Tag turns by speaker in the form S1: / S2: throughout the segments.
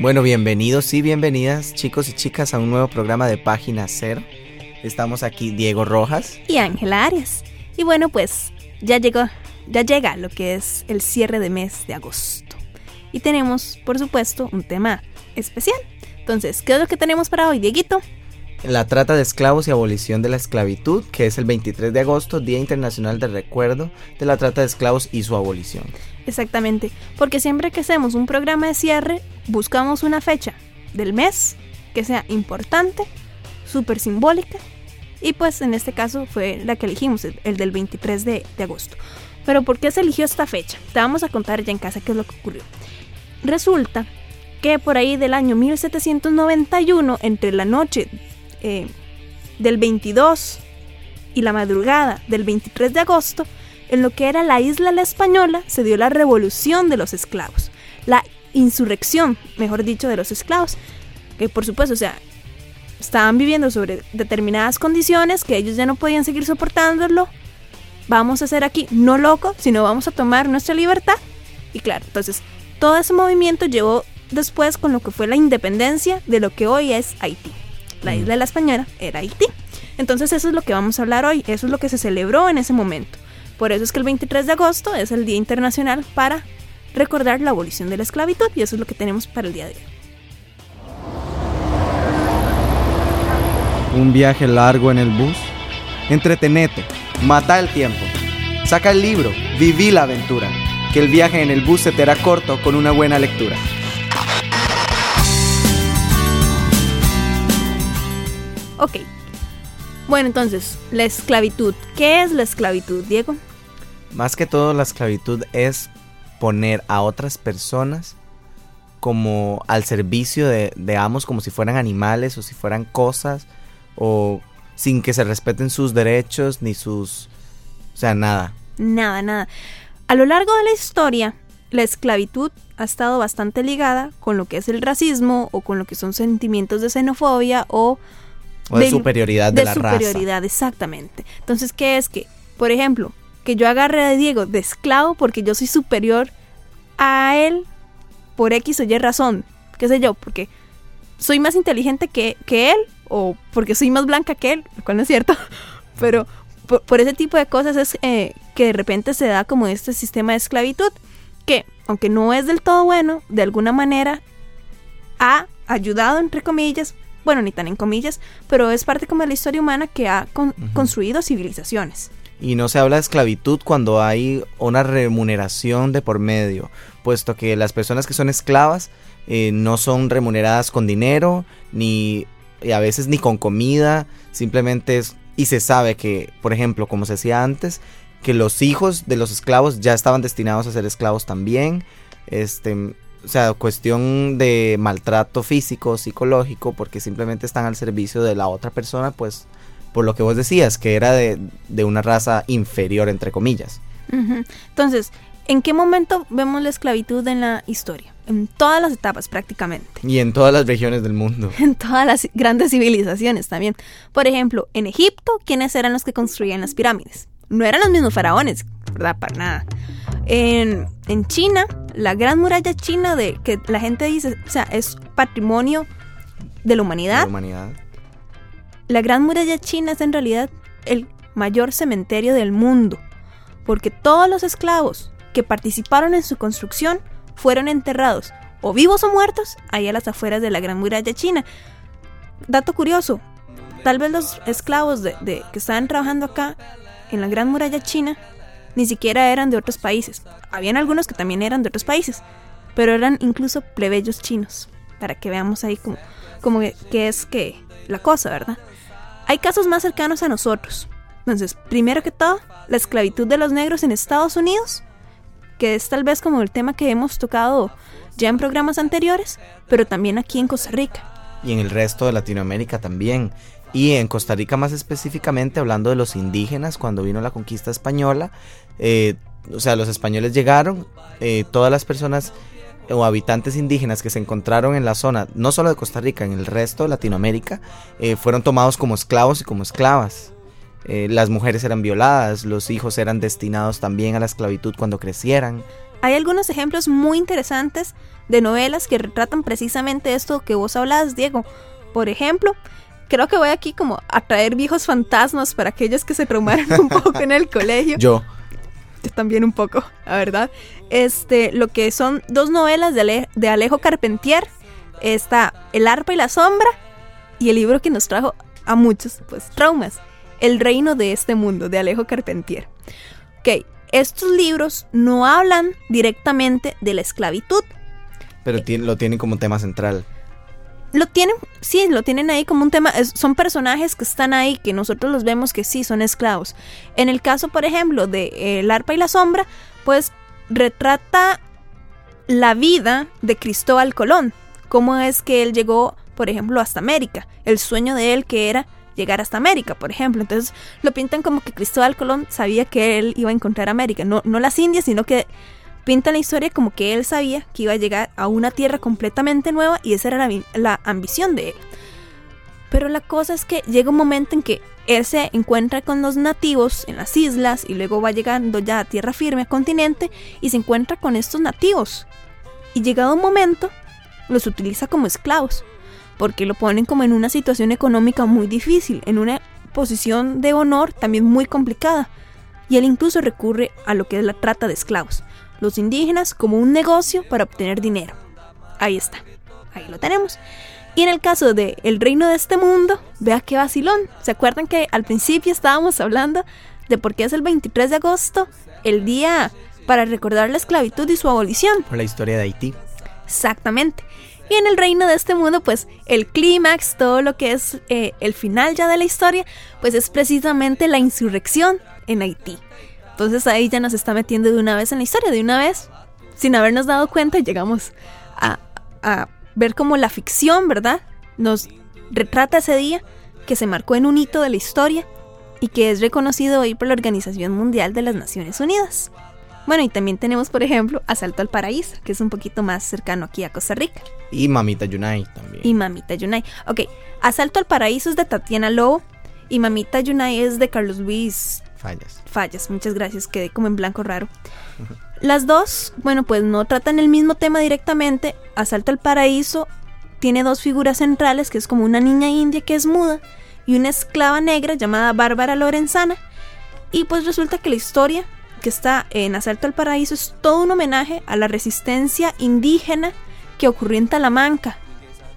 S1: Bueno, bienvenidos y bienvenidas chicos y chicas a un nuevo programa de Página Cero. Estamos aquí Diego Rojas
S2: y Ángela Arias. Y bueno, pues ya llegó, ya llega lo que es el cierre de mes de agosto. Y tenemos, por supuesto, un tema especial. Entonces, ¿qué es lo que tenemos para hoy, Dieguito?
S1: La trata de esclavos y abolición de la esclavitud, que es el 23 de agosto, Día Internacional de Recuerdo de la Trata de Esclavos y su abolición.
S2: Exactamente, porque siempre que hacemos un programa de cierre, buscamos una fecha del mes que sea importante, súper simbólica, y pues en este caso fue la que elegimos, el, del 23 de, de agosto. Pero ¿por qué se eligió esta fecha? Te vamos a contar ya en casa qué es lo que ocurrió. Resulta que por ahí del año 1791, entre la noche eh, del 22 y la madrugada del 23 de agosto, en lo que era la isla La Española, se dio la revolución de los esclavos, la insurrección, mejor dicho, de los esclavos, que por supuesto, o sea, estaban viviendo sobre determinadas condiciones que ellos ya no podían seguir soportándolo. Vamos a hacer aquí no loco, sino vamos a tomar nuestra libertad. Y claro, entonces todo ese movimiento llevó después con lo que fue la independencia de lo que hoy es Haití. La isla de la Española era Haití. Entonces eso es lo que vamos a hablar hoy, eso es lo que se celebró en ese momento. Por eso es que el 23 de agosto es el Día Internacional para recordar la abolición de la esclavitud y eso es lo que tenemos para el día de hoy.
S1: Un viaje largo en el bus. Entretenete, mata el tiempo. Saca el libro, viví la aventura. Que el viaje en el bus se te hará corto con una buena lectura.
S2: Ok. Bueno, entonces, la esclavitud. ¿Qué es la esclavitud, Diego?
S1: Más que todo, la esclavitud es poner a otras personas como al servicio de, de, amos, como si fueran animales o si fueran cosas, o sin que se respeten sus derechos ni sus... O sea, nada.
S2: Nada, nada. A lo largo de la historia, la esclavitud ha estado bastante ligada con lo que es el racismo o con lo que son sentimientos de xenofobia o
S1: o de, superioridad de,
S2: de
S1: la
S2: superioridad, exactamente. Entonces, ¿qué es que, por ejemplo, que yo agarre a Diego de esclavo porque yo soy superior a él por X o Y razón? ¿Qué sé yo? Porque soy más inteligente que, que él o porque soy más blanca que él, lo cual no es cierto, pero por, por ese tipo de cosas es eh, que de repente se da como este sistema de esclavitud que, aunque no es del todo bueno, de alguna manera ha ayudado, entre comillas, bueno, ni tan en comillas, pero es parte como de la historia humana que ha con, uh -huh. construido civilizaciones.
S1: Y no se habla de esclavitud cuando hay una remuneración de por medio, puesto que las personas que son esclavas eh, no son remuneradas con dinero, ni a veces ni con comida, simplemente es, y se sabe que, por ejemplo, como se decía antes, que los hijos de los esclavos ya estaban destinados a ser esclavos también, este, o sea, cuestión de maltrato físico, psicológico, porque simplemente están al servicio de la otra persona, pues por lo que vos decías, que era de, de una raza inferior, entre comillas.
S2: Uh -huh. Entonces, ¿en qué momento vemos la esclavitud en la historia? En todas las etapas prácticamente.
S1: Y en todas las regiones del mundo.
S2: En todas las grandes civilizaciones también. Por ejemplo, en Egipto, ¿quiénes eran los que construían las pirámides? No eran los mismos faraones, ¿verdad? Para nada. En, en China, la gran muralla china de que la gente dice, o sea, es patrimonio de la humanidad.
S1: La humanidad.
S2: La gran muralla china es en realidad el mayor cementerio del mundo, porque todos los esclavos que participaron en su construcción fueron enterrados, o vivos o muertos, ahí a las afueras de la gran muralla china. Dato curioso, tal vez los esclavos de, de, que estaban trabajando acá en la gran muralla china ni siquiera eran de otros países. Habían algunos que también eran de otros países, pero eran incluso plebeyos chinos. para que veamos ahí como, como que es que la cosa, ¿verdad? Hay casos más cercanos a nosotros. Entonces, primero que todo, la esclavitud de los negros en Estados Unidos, que es tal vez como el tema que hemos tocado ya en programas anteriores, pero también aquí en Costa Rica.
S1: Y en el resto de Latinoamérica también. Y en Costa Rica más específicamente, hablando de los indígenas, cuando vino la conquista española, eh, o sea, los españoles llegaron, eh, todas las personas o habitantes indígenas que se encontraron en la zona, no solo de Costa Rica, en el resto de Latinoamérica, eh, fueron tomados como esclavos y como esclavas. las mujeres eran violadas, los hijos eran destinados también a la esclavitud cuando crecieran.
S2: Hay algunos ejemplos muy interesantes de novelas que retratan precisamente esto que vos hablas, Diego. Por ejemplo, creo que voy aquí como a traer viejos fantasmas para aquellos que se traumaron un poco en el colegio.
S1: Yo.
S2: Yo también un poco, la verdad. Este, lo que son dos novelas de, de Alejo Carpentier. Está El arpa y la sombra y el libro que nos trajo a muchos, pues, traumas. El reino de este mundo, de Alejo Carpentier. Ok, estos libros no hablan directamente de la esclavitud.
S1: Pero lo tienen como tema central.
S2: Lo tienen, sí, lo tienen ahí como un tema. son personajes que están ahí, que nosotros los vemos que sí son esclavos. En el caso, por ejemplo, de eh, El arpa y la sombra, pues retrata la vida de Cristóbal Colón. Cómo es que él llegó, por ejemplo, hasta América. El sueño de él que era llegar hasta América, por ejemplo. Entonces lo pintan como que Cristóbal Colón sabía que él iba a encontrar América. No, no las Indias, sino que pintan la historia como que él sabía que iba a llegar a una tierra completamente nueva y esa era la, la ambición de él. Pero la cosa es que llega un momento en que él se encuentra con los nativos en las islas y luego va llegando ya a tierra firme, a continente, y se encuentra con estos nativos. Y llegado un momento, los utiliza como esclavos porque lo ponen como en una situación económica muy difícil, en una posición de honor también muy complicada. Y él incluso recurre a lo que es la trata de esclavos, los indígenas como un negocio para obtener dinero. Ahí está, ahí lo tenemos. Y en el caso de El reino de este mundo, vea qué vacilón. ¿Se acuerdan que al principio estábamos hablando de por qué es el 23 de agosto, el día para recordar la esclavitud y su abolición?
S1: Por la historia de Haití.
S2: Exactamente. Y en el reino de este mundo, pues el clímax, todo lo que es eh, el final ya de la historia, pues es precisamente la insurrección en Haití. Entonces ahí ya nos está metiendo de una vez en la historia, de una vez, sin habernos dado cuenta, llegamos a, a ver cómo la ficción, ¿verdad? Nos retrata ese día que se marcó en un hito de la historia y que es reconocido hoy por la Organización Mundial de las Naciones Unidas. Bueno, y también tenemos, por ejemplo, Asalto al Paraíso, que es un poquito más cercano aquí a Costa Rica.
S1: Y Mamita Yunay también.
S2: Y Mamita Yunay. Ok, Asalto al Paraíso es de Tatiana Lobo y Mamita Yunay es de Carlos Luis
S1: Fallas.
S2: Fallas, muchas gracias, quedé como en blanco raro. Las dos, bueno, pues no tratan el mismo tema directamente. Asalto al Paraíso tiene dos figuras centrales, que es como una niña india que es muda y una esclava negra llamada Bárbara Lorenzana. Y pues resulta que la historia que está en Asalto al Paraíso es todo un homenaje a la resistencia indígena que ocurrió en Talamanca,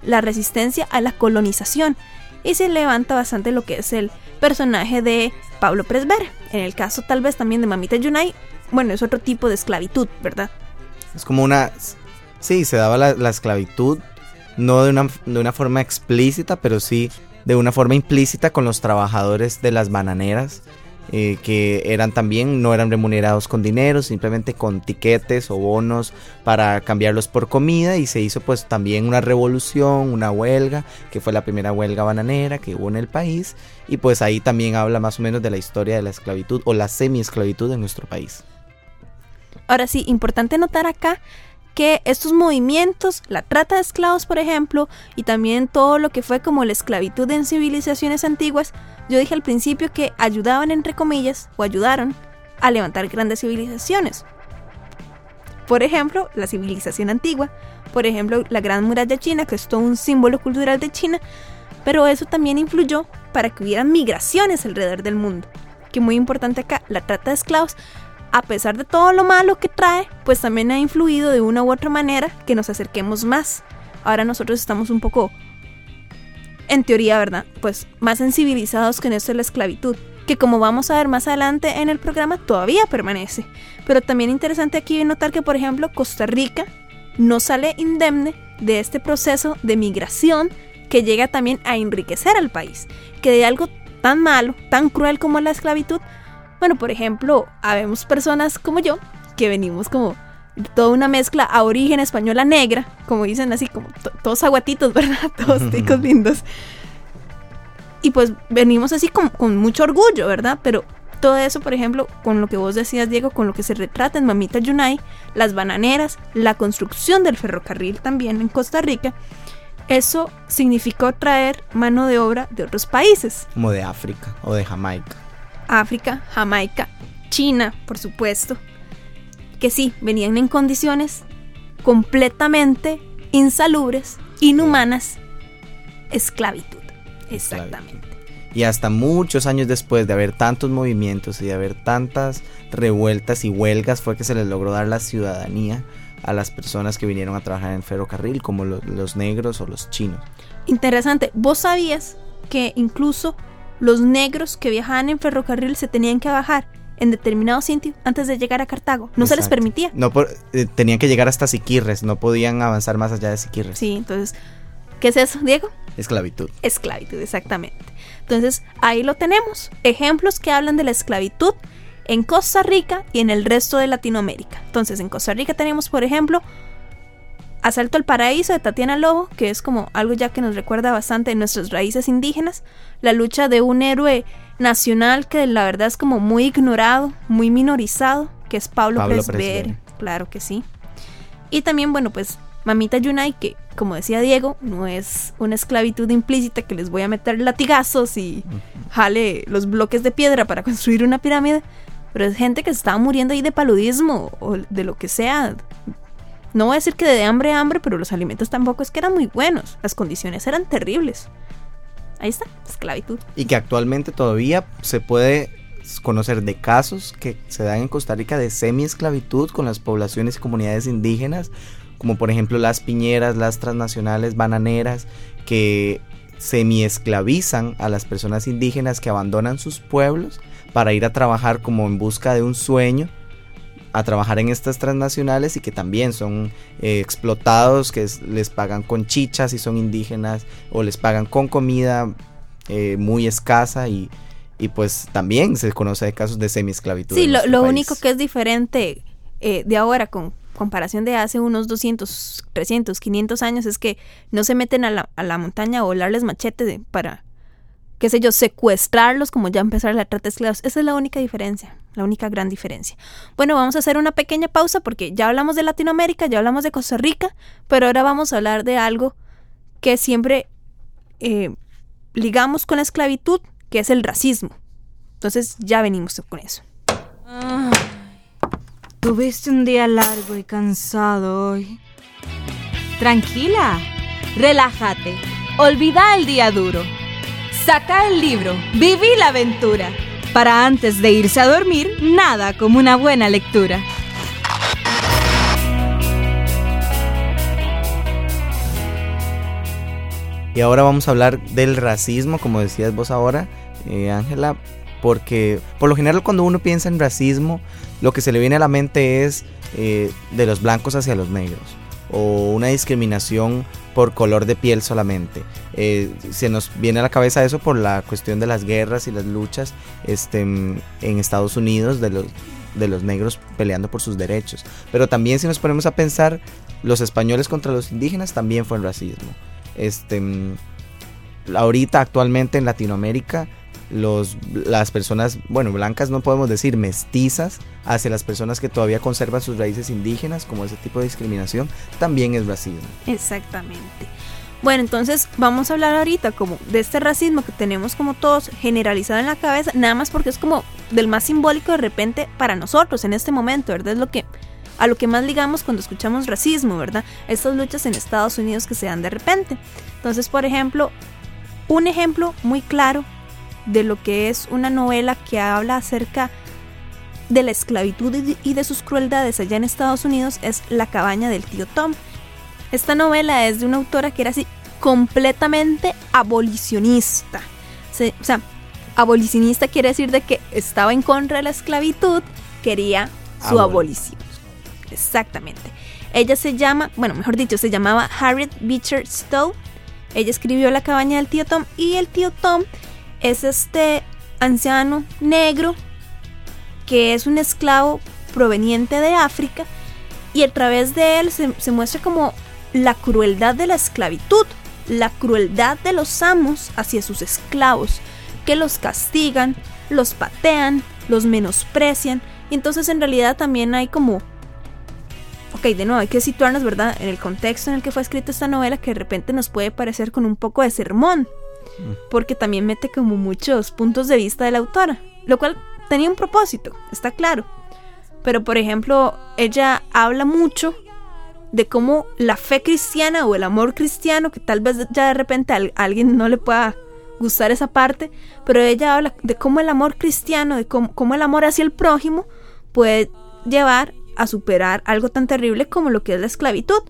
S2: la resistencia a la colonización, y se levanta bastante lo que es el personaje de Pablo Presber. En el caso tal vez también de Mamita Yunay, bueno, es otro tipo de esclavitud, ¿verdad?
S1: Es como una... Sí, se daba la, esclavitud, no de una, de una forma explícita, pero sí de una forma implícita con los trabajadores de las bananeras eh, que eran también, no eran remunerados con dinero, simplemente con tiquetes o bonos para cambiarlos por comida y se hizo pues también una revolución, una huelga, que fue la primera huelga bananera que hubo en el país y pues ahí también habla más o menos de la historia de la esclavitud o la semi-esclavitud en nuestro país.
S2: Ahora sí, importante notar acá que estos movimientos, la trata de esclavos por ejemplo, y también todo lo que fue como la esclavitud en civilizaciones antiguas, yo dije al principio que ayudaban entre comillas, o ayudaron, a levantar grandes civilizaciones. Por ejemplo, la civilización antigua, por ejemplo, la Gran Muralla China, que es todo un símbolo cultural de China, pero eso también influyó para que hubiera migraciones alrededor del mundo. Que muy importante acá, la trata de esclavos a pesar de todo lo malo que trae, pues también ha influido de una u otra manera que nos acerquemos más. Ahora nosotros estamos un poco, en teoría, ¿verdad? Pues más sensibilizados con esto de la esclavitud, que como vamos a ver más adelante en el programa todavía permanece. Pero también interesante aquí notar que, por ejemplo, Costa Rica no sale indemne de este proceso de migración que llega también a enriquecer al país, que de algo tan malo, tan cruel como la esclavitud, bueno, por ejemplo, habemos personas como yo que venimos como toda una mezcla a origen española negra, como dicen así, como todos aguatitos, ¿verdad? Todos ticos lindos. Y pues venimos así con, con, mucho orgullo, ¿verdad? Pero todo eso, por ejemplo, con lo que vos decías, Diego, con lo que se retrata en Mamita Yunay, las bananeras, la construcción del ferrocarril también en Costa Rica, eso significó traer mano de obra de otros países.
S1: Como de África o de Jamaica.
S2: África, Jamaica, China, por supuesto, que sí, venían en condiciones completamente insalubres, inhumanas, esclavitud. Exactamente.
S1: Y hasta muchos años después de haber tantos movimientos y de haber tantas revueltas y huelgas fue que se les logró dar la ciudadanía a las personas que vinieron a trabajar en el ferrocarril, como los negros o los chinos.
S2: Interesante. ¿Vos sabías que incluso los negros que viajaban en ferrocarril se tenían que bajar en determinado sitio antes de llegar a Cartago? No se les permitía.
S1: No eh, tenían que llegar hasta Siquirres, no podían avanzar más allá de Siquirres.
S2: Sí, entonces, ¿qué es eso, Diego?
S1: Esclavitud.
S2: Esclavitud, exactamente. Entonces, ahí lo tenemos. Ejemplos que hablan de la esclavitud en Costa Rica y en el resto de Latinoamérica. Entonces, en Costa Rica tenemos, por ejemplo, Asalto al Paraíso de Tatiana Lobo, que es como algo ya que nos recuerda bastante de nuestras raíces indígenas, la lucha de un héroe nacional que la verdad es como muy ignorado, muy minorizado, que es Pablo, Pablo claro que sí. Y también, bueno, pues Mamita Yunay, que como decía Diego, no es una esclavitud implícita que les voy a meter latigazos y jale los bloques de piedra para construir una pirámide, pero es gente que se estaba muriendo ahí de paludismo o de lo que sea. No voy a decir que de hambre a hambre, pero los alimentos tampoco es que eran muy buenos, las condiciones eran terribles. Ahí está, esclavitud.
S1: Y que actualmente todavía se puede conocer de casos que se dan en Costa Rica de semi-esclavitud con las poblaciones y comunidades indígenas, como por ejemplo las piñeras, las transnacionales bananeras, que semi-esclavizan a las personas indígenas que abandonan sus pueblos para ir a trabajar como en busca de un sueño a trabajar en estas transnacionales y que también son eh, explotados, que les pagan con chichas si son indígenas o les pagan con comida eh, muy escasa y, y, pues también se conoce de casos de semi-esclavitud.
S2: Sí, lo, único que es diferente eh, de ahora con comparación de hace unos 200, 300, 500 años es que no se meten a la, a la montaña a volarles machete para qué sé yo, secuestrarlos como ya empezar la trata de esclavos. Esa es la única diferencia, la única gran diferencia. Bueno, vamos a hacer una pequeña pausa porque ya hablamos de Latinoamérica, ya hablamos de Costa Rica, pero ahora vamos a hablar de algo que siempre eh, ligamos con la esclavitud, que es el racismo. Entonces ya venimos con eso.
S3: tuviste un día largo y cansado hoy. Tranquila, relájate, olvida el día duro Saca el libro, viví la aventura. Para antes de irse a dormir, nada como una buena lectura.
S1: Y ahora vamos a hablar del racismo, como decías vos ahora, eh, Ángela, porque por lo general cuando uno piensa en racismo, lo que se le viene a la mente es eh, de los blancos hacia los negros o una discriminación por color de piel solamente. Eh, se nos viene a la cabeza eso por la cuestión de las guerras y las luchas este, en Estados Unidos de los, de los negros peleando por sus derechos. Pero también si nos ponemos a pensar, los españoles contra los indígenas también fue el racismo. Este, ahorita actualmente en Latinoamérica los, las personas, bueno, blancas no podemos decir mestizas, hacia las personas que todavía conservan sus raíces indígenas, como ese tipo de discriminación, también es racismo.
S2: Exactamente. Bueno, entonces vamos a hablar ahorita como de este racismo que tenemos como todos generalizado en la cabeza, nada más porque es como del más simbólico de repente para nosotros en este momento, ¿verdad? Es lo que a lo que más ligamos cuando escuchamos racismo, ¿verdad? Estas luchas en Estados Unidos que se dan de repente. Entonces, por ejemplo, un ejemplo muy claro de lo que es una novela que habla acerca de la esclavitud y de sus crueldades allá en Estados Unidos es La cabaña del tío Tom. Esta novela es de una autora que era así completamente abolicionista. o sea, abolicionista quiere decir de que estaba en contra de la esclavitud, quería su abolición. Exactamente. Ella se llama, bueno, mejor dicho, se llamaba Harriet Beecher Stowe. Ella escribió La cabaña del tío Tom y el tío Tom es este anciano negro que es un esclavo proveniente de África y a través de él se, muestra como la crueldad de la esclavitud, la crueldad de los amos hacia sus esclavos, que los castigan, los patean, los menosprecian, y entonces en realidad también hay como... Ok, de nuevo, hay que situarnos, ¿verdad?, en el contexto en el que fue escrita esta novela que de repente nos puede parecer con un poco de sermón, porque también mete como muchos puntos de vista de la autora, lo cual tenía un propósito, está claro. Pero por ejemplo, ella habla mucho de cómo la fe cristiana o el amor cristiano, que tal vez ya de repente a alguien no le pueda gustar esa parte, pero ella habla de cómo el amor cristiano, de cómo, el amor hacia el prójimo puede llevar a superar algo tan terrible como lo que es la esclavitud,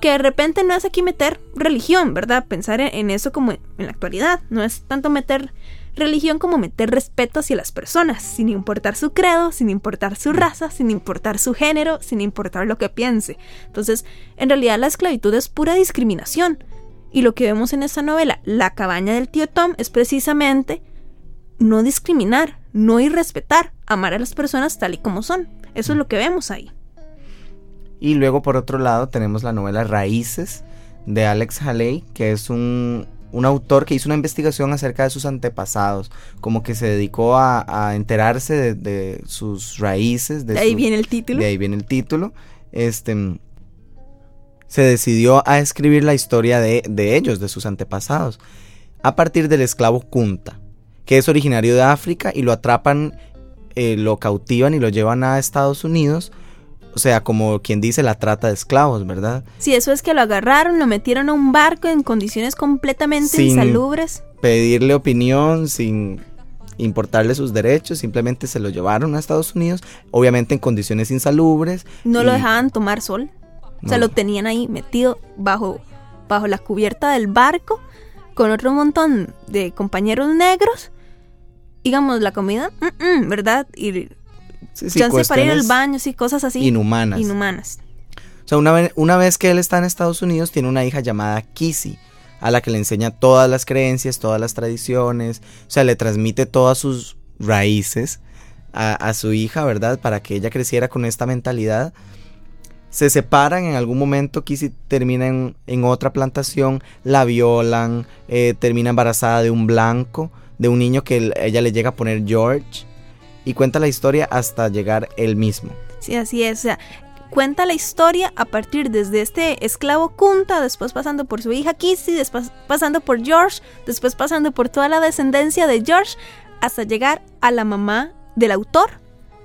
S2: que de repente no es aquí meter religión, ¿verdad? Pensar en, eso como en, la actualidad, no es tanto meter religión como meter respeto hacia las personas, sin importar su credo, sin importar su raza, sin importar su género, sin importar lo que piense. Entonces, en realidad la esclavitud es pura discriminación. Y lo que vemos en esta novela, La cabaña del tío Tom, es precisamente no discriminar, no irrespetar, amar a las personas tal y como son. Eso es lo que vemos ahí.
S1: Y luego por otro lado tenemos la novela Raíces de Alex Haley, que es un, autor que hizo una investigación acerca de sus antepasados, como que se dedicó a, enterarse de, sus raíces.
S2: De, ahí viene el título.
S1: De ahí viene el título. Este, se decidió a escribir la historia de, ellos, de sus antepasados, a partir del esclavo Kunta, que es originario de África y lo atrapan, eh, lo cautivan y lo llevan a Estados Unidos. O sea, como quien dice la trata de esclavos, ¿verdad?
S2: Sí, eso es que lo agarraron, lo metieron a un barco en condiciones completamente insalubres.
S1: Pedirle opinión, sin importarle sus derechos, simplemente se lo llevaron a Estados Unidos, obviamente en condiciones insalubres.
S2: No lo dejaban tomar sol. O sea, lo tenían ahí metido bajo, bajo la cubierta del barco con otro montón de compañeros negros. Digamos, la comida, ¿verdad? Y
S1: sí, sí,
S2: para ir al baño, sí, cosas así.
S1: Inhumanas.
S2: Inhumanas.
S1: O sea, una vez, una vez que él está en Estados Unidos, tiene una hija llamada Kissy, a la que le enseña todas las creencias, todas las tradiciones, o sea, le transmite todas sus raíces a, a su hija, ¿verdad? Para que ella creciera con esta mentalidad se separan en algún momento, Kissy termina en, otra plantación, la violan, eh, termina embarazada de un blanco, de un niño que ella le llega a poner George, y cuenta la historia hasta llegar él mismo.
S2: Sí, así es. O sea, cuenta la historia a partir desde este esclavo Kunta, después pasando por su hija Kissy, después pasando por George, después pasando por toda la descendencia de George, hasta llegar a la mamá del autor,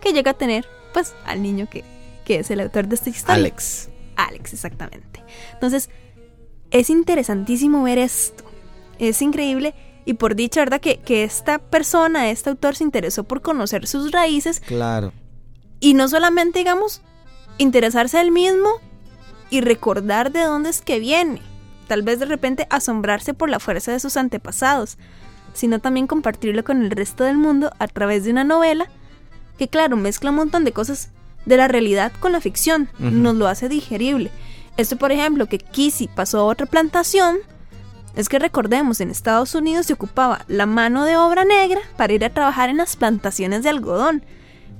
S2: que llega a tener, pues, al niño que que es el autor de esta historia.
S1: Alex.
S2: Alex, exactamente. Entonces, es interesantísimo ver esto. Es increíble. Y por dicha, ¿verdad? Que, que esta persona, este autor, se interesó por conocer sus raíces.
S1: Claro.
S2: Y no solamente, digamos, interesarse él mismo y recordar de dónde es que viene. Tal vez de repente asombrarse por la fuerza de sus antepasados, sino también compartirlo con el resto del mundo a través de una novela que, claro, mezcla un montón de cosas de la realidad con la ficción, nos lo hace digerible. Esto, por ejemplo, que Kissy pasó a otra plantación, es que recordemos, en Estados Unidos se ocupaba la mano de obra negra para ir a trabajar en las plantaciones de algodón.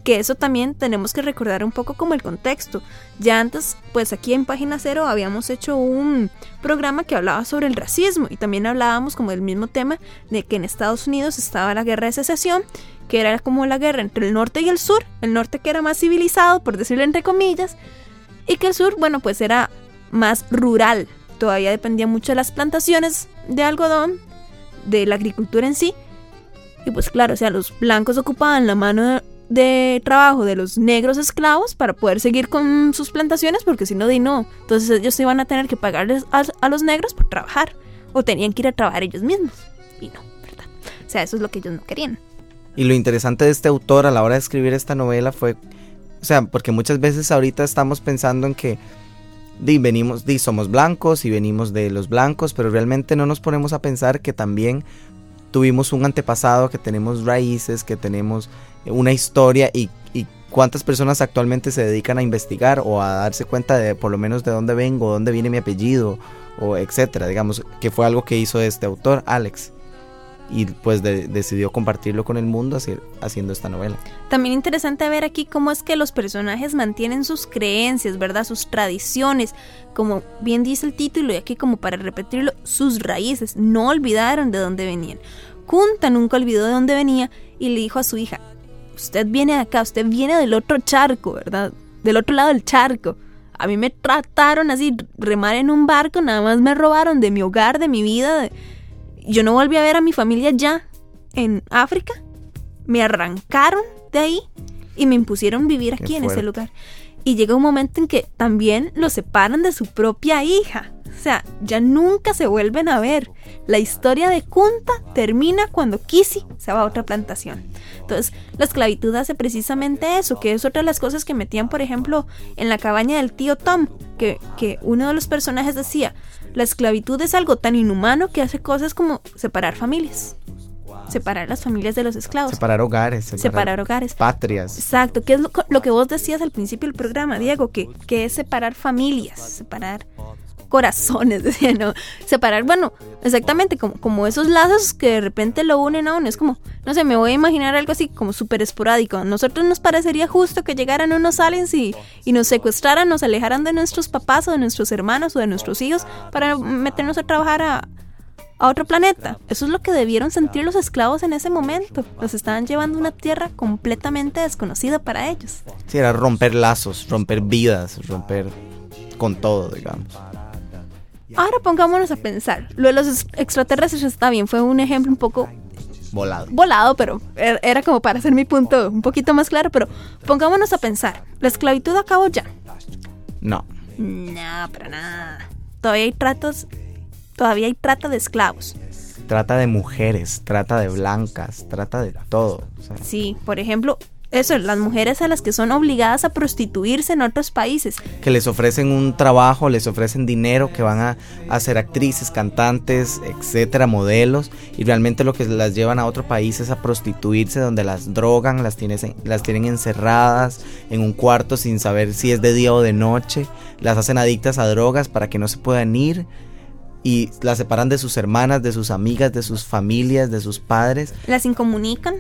S2: Que eso también tenemos que recordar un poco como el contexto. Ya antes, pues aquí en Página Cero habíamos hecho un programa que hablaba sobre el racismo y también hablábamos como del mismo tema de que en Estados Unidos estaba la guerra de secesión que era como la guerra entre el norte y el sur, el norte que era más civilizado, por decirlo entre comillas, y que el sur, bueno, pues era más rural, todavía dependía mucho de las plantaciones de algodón, de la agricultura en sí, y pues claro, o sea, los blancos ocupaban la mano de, trabajo de los negros esclavos para poder seguir con sus plantaciones, porque si no, di no, entonces ellos iban a tener que pagarles a, a los negros por trabajar, o tenían que ir a trabajar ellos mismos, y no, ¿verdad? O sea, eso es lo que ellos no querían.
S1: Y lo interesante de este autor a la hora de escribir esta novela fue, o sea, porque muchas veces ahorita estamos pensando en que di, venimos, di, somos blancos y venimos de los blancos, pero realmente no nos ponemos a pensar que también tuvimos un antepasado, que tenemos raíces, que tenemos una historia y, ¿Cuántas personas actualmente se dedican a investigar o a darse cuenta de por lo menos de dónde vengo, dónde viene mi apellido, o etcétera? Digamos, que fue algo que hizo este autor, Alex. Y pues decidió compartirlo con el mundo haciendo esta novela.
S2: También interesante ver aquí cómo es que los personajes mantienen sus creencias, ¿verdad? Sus tradiciones, como bien dice el título y aquí como para repetirlo, sus raíces. No olvidaron de dónde venían. Kunta nunca olvidó de dónde venía y le dijo a su hija, usted viene de acá, usted viene del otro charco, ¿verdad? Del otro lado del charco. A mí me trataron así, remar en un barco, nada más me robaron de mi hogar, de mi vida. Yo no volví a ver a mi familia ya en África. Me arrancaron de ahí y me impusieron vivir aquí en ese lugar. Y llega un momento en que también lo separan de su propia hija. O sea, ya nunca se vuelven a ver. La historia de Kunta termina cuando Kisi se va a otra plantación. Entonces, la esclavitud hace precisamente eso, que es otra de las cosas que metían, por ejemplo, en la cabaña del tío Tom, que, que uno de los personajes decía, la esclavitud es algo tan inhumano que hace cosas como separar familias separar las familias de los esclavos.
S1: Separar hogares.
S2: Separar, hogares.
S1: Patrias.
S2: Exacto, que es lo, lo, que vos decías al principio del programa, Diego, que, que es separar familias, separar corazones, decía, ¿no? Separar, bueno, exactamente, como, como esos lazos que de repente lo unen a uno. Es como, no sé, me voy a imaginar algo así como súper esporádico. Nosotros nos parecería justo que llegaran unos aliens y, y nos secuestraran, nos alejaran de nuestros papás o de nuestros hermanos o de nuestros hijos para meternos a trabajar a, a otro planeta. Eso es lo que debieron sentir los esclavos en ese momento. Los estaban llevando a una tierra completamente desconocida para ellos.
S1: Sí, era romper lazos, romper vidas, romper con todo, digamos.
S2: Ahora pongámonos a pensar. Lo de los extraterrestres está bien, fue un ejemplo un poco
S1: volado.
S2: Volado, pero er, era como para hacer mi punto un poquito más claro, pero pongámonos a pensar. ¿La esclavitud acabó ya?
S1: No.
S2: No, para nada. Todavía hay tratos, todavía hay trata de esclavos.
S1: Trata de mujeres, trata de blancas, trata de todo.
S2: Sí, por ejemplo, eso, las mujeres a las que son obligadas a prostituirse en otros países.
S1: Que les ofrecen un trabajo, les ofrecen dinero, que van a, a, ser actrices, cantantes, etcétera, modelos, y realmente lo que las llevan a otro país es a prostituirse, donde las drogan, las, las tienen encerradas en un cuarto sin saber si es de día o de noche, las hacen adictas a drogas para que no se puedan ir y las separan de sus hermanas, de sus amigas, de sus familias, de sus padres.
S2: Las incomunican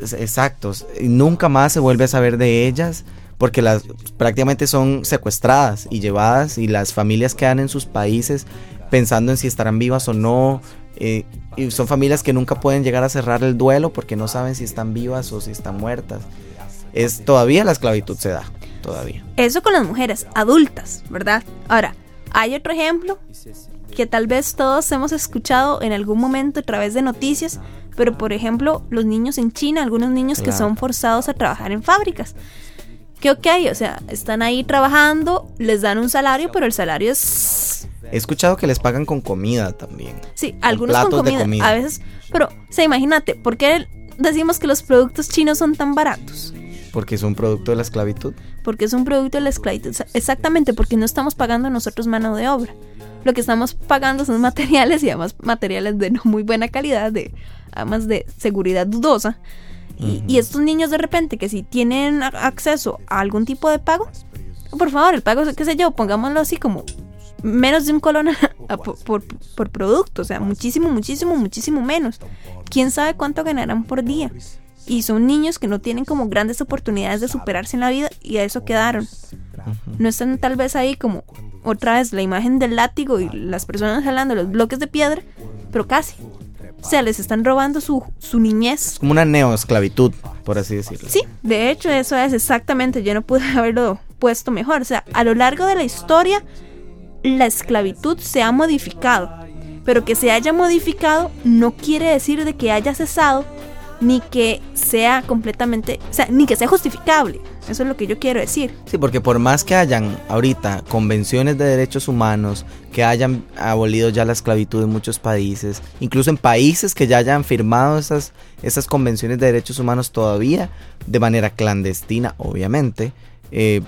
S1: exactos. Nunca más se vuelve a saber de ellas porque las prácticamente son secuestradas y llevadas y las familias quedan en sus países pensando en si estarán vivas o no. Eh, y son familias que nunca pueden llegar a cerrar el duelo porque no saben si están vivas o si están muertas. Es todavía la esclavitud se da, todavía.
S2: Eso con las mujeres adultas, ¿verdad? Ahora, hay otro ejemplo que tal vez todos hemos escuchado en algún momento a través de noticias, pero por ejemplo los niños en China, algunos niños que son forzados a trabajar en fábricas. Que ok, o sea, están ahí trabajando, les dan un salario, pero el salario es...
S1: He escuchado que les pagan con comida también.
S2: Sí, algunos con comida, a veces... Pero, o sea, imagínate, ¿por qué decimos que los productos chinos son tan baratos?
S1: Porque es un producto de la esclavitud.
S2: Porque es un producto de la esclavitud. Exactamente, porque no estamos pagando nosotros mano de obra. Lo que estamos pagando son materiales y además materiales de no muy buena calidad, de además de seguridad dudosa. Y, estos niños de repente que si tienen acceso a algún tipo de pago, por favor, el pago, qué sé yo, pongámoslo así como menos de un colón por, por, producto, o sea, muchísimo, muchísimo, muchísimo menos. ¿Quién sabe cuánto ganarán por día? Y son niños que no tienen como grandes oportunidades de superarse en la vida y a eso quedaron. No están tal vez ahí como otra vez la imagen del látigo y las personas jalando los bloques de piedra, pero casi. O sea, les están robando su, su niñez.
S1: como una neoesclavitud, por así decirlo.
S2: Sí, de hecho eso es exactamente, yo no pude haberlo puesto mejor. O sea, a lo largo de la historia, la esclavitud se ha modificado. Pero que se haya modificado no quiere decir de que haya cesado, ni que sea completamente, o sea, ni que sea justificable. Eso es lo que yo quiero decir.
S1: Sí, porque por más que hayan ahorita convenciones de derechos humanos, que hayan abolido ya la esclavitud en muchos países, incluso en países que ya hayan firmado esas, esas convenciones de derechos humanos todavía, de manera clandestina, obviamente, eh,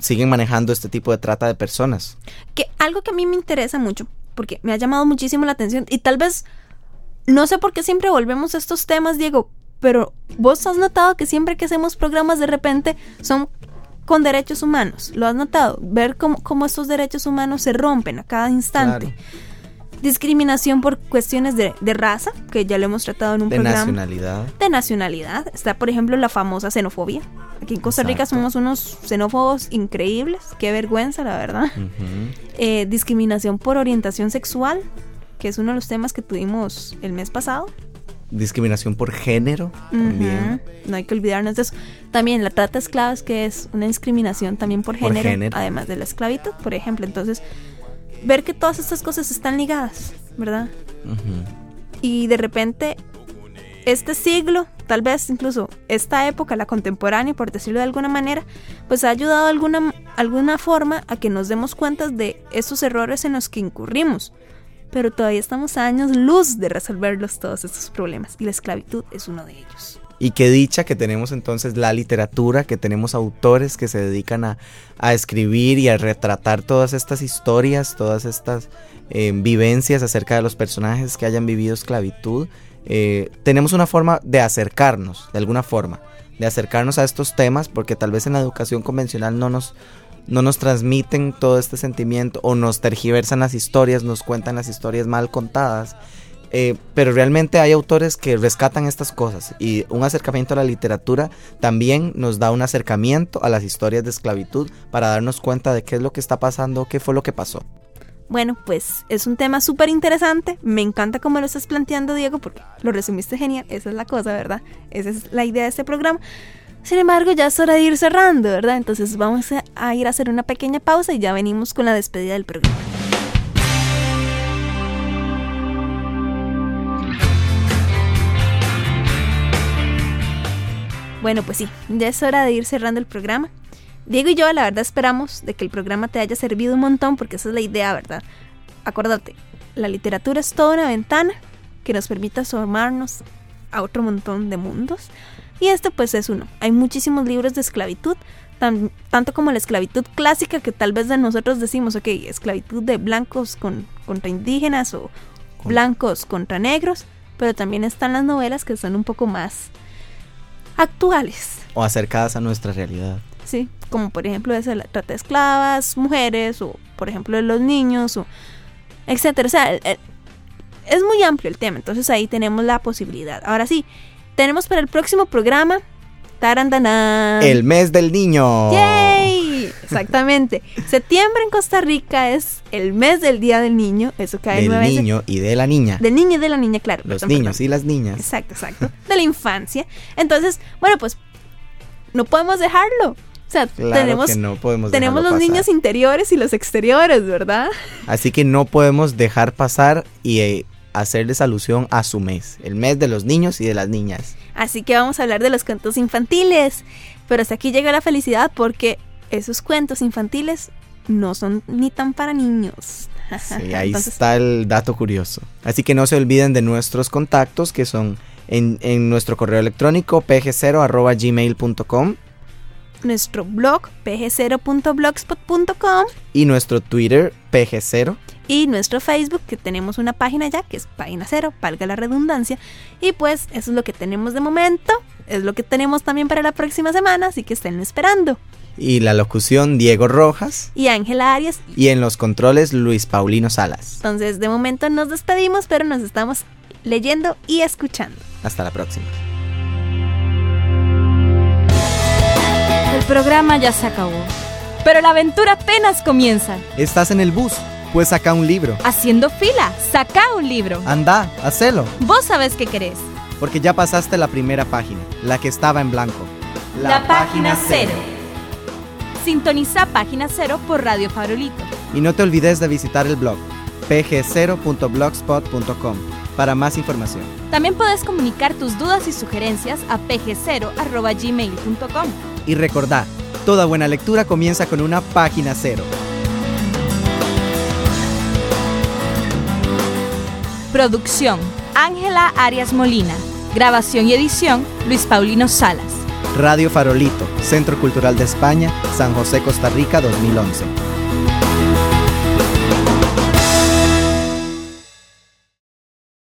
S1: siguen manejando este tipo de trata de personas.
S2: Que algo que a mí me interesa mucho, porque me ha llamado muchísimo la atención, y tal vez, no sé por qué siempre volvemos a estos temas, Diego, pero vos has notado que siempre que hacemos programas de repente son con derechos humanos. ¿Lo has notado? Ver cómo, cómo estos derechos humanos se rompen a cada instante. Discriminación por cuestiones de, de, raza, que ya lo hemos tratado en un
S1: de
S2: programa.
S1: nacionalidad.
S2: De nacionalidad. Está, por ejemplo, la famosa xenofobia. Aquí en Costa Rica
S1: Exacto.
S2: somos unos xenófobos increíbles. Qué vergüenza, la verdad. Eh, discriminación por orientación sexual, que es uno de los temas que tuvimos el mes pasado.
S1: Discriminación por género también.
S2: No hay que olvidarnos de eso. También la trata de esclavos, que es una discriminación también por
S1: Por
S2: género, además de la esclavitud, por ejemplo. Entonces, ver que todas estas cosas están ligadas, ¿verdad? Y de repente, este siglo, tal vez incluso esta época, la contemporánea, por decirlo de alguna manera, pues ha ayudado de alguna, alguna forma a que nos demos cuenta de esos errores en los que incurrimos. Pero todavía estamos a años luz de resolverlos todos estos problemas. Y la esclavitud es uno de ellos.
S1: Y qué dicha que tenemos entonces la literatura, que tenemos autores que se dedican a, a escribir y a retratar todas estas historias, todas estas eh, vivencias acerca de los personajes que hayan vivido esclavitud. Eh, tenemos una forma de acercarnos, de alguna forma, de acercarnos a estos temas, porque tal vez en la educación convencional no nos, no nos transmiten todo este sentimiento o nos tergiversan las historias, nos cuentan las historias mal contadas. Eh, pero realmente hay autores que rescatan estas cosas y un acercamiento a la literatura también nos da un acercamiento a las historias de esclavitud para darnos cuenta de qué es lo que está pasando, qué fue lo que pasó.
S2: Bueno, pues es un tema súper interesante. Me encanta cómo lo estás planteando, Diego, porque lo resumiste genial. Esa es la cosa, ¿verdad? Esa es la idea de este programa. Sin embargo, ya es hora de ir cerrando, ¿verdad? Entonces vamos a, ir a hacer una pequeña pausa y ya venimos con la despedida del programa. Bueno, pues sí, ya es hora de ir cerrando el programa. Diego y yo, la verdad, esperamos de que el programa te haya servido un montón, porque esa es la idea, ¿verdad? Acuérdate, la literatura es toda una ventana que nos permite asomarnos a otro montón de mundos. Y este, pues, es uno. Hay muchísimos libros de esclavitud, tan- tanto como la esclavitud clásica, que tal vez de nosotros decimos, ok, esclavitud de blancos con- contra indígenas o blancos contra negros, pero también están las novelas que son un poco más actuales.
S1: O acercadas a nuestra realidad.
S2: Sí, como por ejemplo esa la trata de esclavas, mujeres, o por ejemplo de los niños, o etcétera. O sea, el- el- es muy amplio el tema, entonces ahí tenemos la posibilidad. Ahora sí, tenemos para el próximo programa Tarandanán.
S1: El mes del niño.
S2: ¡Yay! Exactamente. Septiembre en Costa Rica es el mes del Día del Niño. Eso cae
S1: Del
S2: nueve veces.
S1: niño y de la niña.
S2: Del niño y de la niña, claro.
S1: Los
S2: perdón,
S1: niños
S2: perdón.
S1: y las niñas.
S2: Exacto, exacto. De la infancia. Entonces, bueno, pues no podemos dejarlo. O sea,
S1: Claro
S2: tenemos,
S1: que no podemos
S2: tenemos los
S1: pasar.
S2: niños interiores y los exteriores, ¿verdad?
S1: Así que no podemos dejar pasar y eh, hacerles alusión a su mes. El mes de los niños y de las niñas.
S2: Así que vamos a hablar de los cuentos infantiles. Pero hasta aquí llega la felicidad porque esos cuentos infantiles no son ni tan para niños.
S1: Sí, ahí
S2: Entonces,
S1: está el dato curioso. Así que no se olviden de nuestros contactos que son en, en nuestro correo electrónico pg0.gmail.com
S2: nuestro blog pg0.blogspot.com
S1: y nuestro Twitter pg0.
S2: Y nuestro Facebook, que tenemos una página ya, que es página cero, valga la redundancia. Y pues eso es lo que tenemos de momento, es lo que tenemos también para la próxima semana, así que estén esperando.
S1: Y la locución Diego Rojas.
S2: Y Ángela Arias,
S1: Y en los controles Luis Paulino Salas.
S2: entonces de momento nos despedimos, pero nos estamos leyendo y escuchando.
S1: Hasta la próxima.
S3: El programa ya se acabó. Pero la aventura apenas comienza.
S1: ¿Estás en el bus? Pues saca un libro.
S3: Haciendo fila, saca un libro.
S1: Anda, hacelo.
S3: Vos sabés qué querés.
S1: Porque ya pasaste la primera página, la que estaba en blanco.
S3: La, página cero. Sintoniza página cero por Radio Farolito.
S1: Y no te olvides de visitar el blog pg0.blogspot.com para más información.
S3: También puedes comunicar tus dudas y sugerencias a pg0.gmail.com.
S1: Y recordá, toda buena lectura comienza con una página cero.
S3: Producción: Ángela Arias Molina. Grabación y edición: Luis Paulino Salas.
S1: Radio Farolito, Centro Cultural de España, San José, Costa Rica 2011.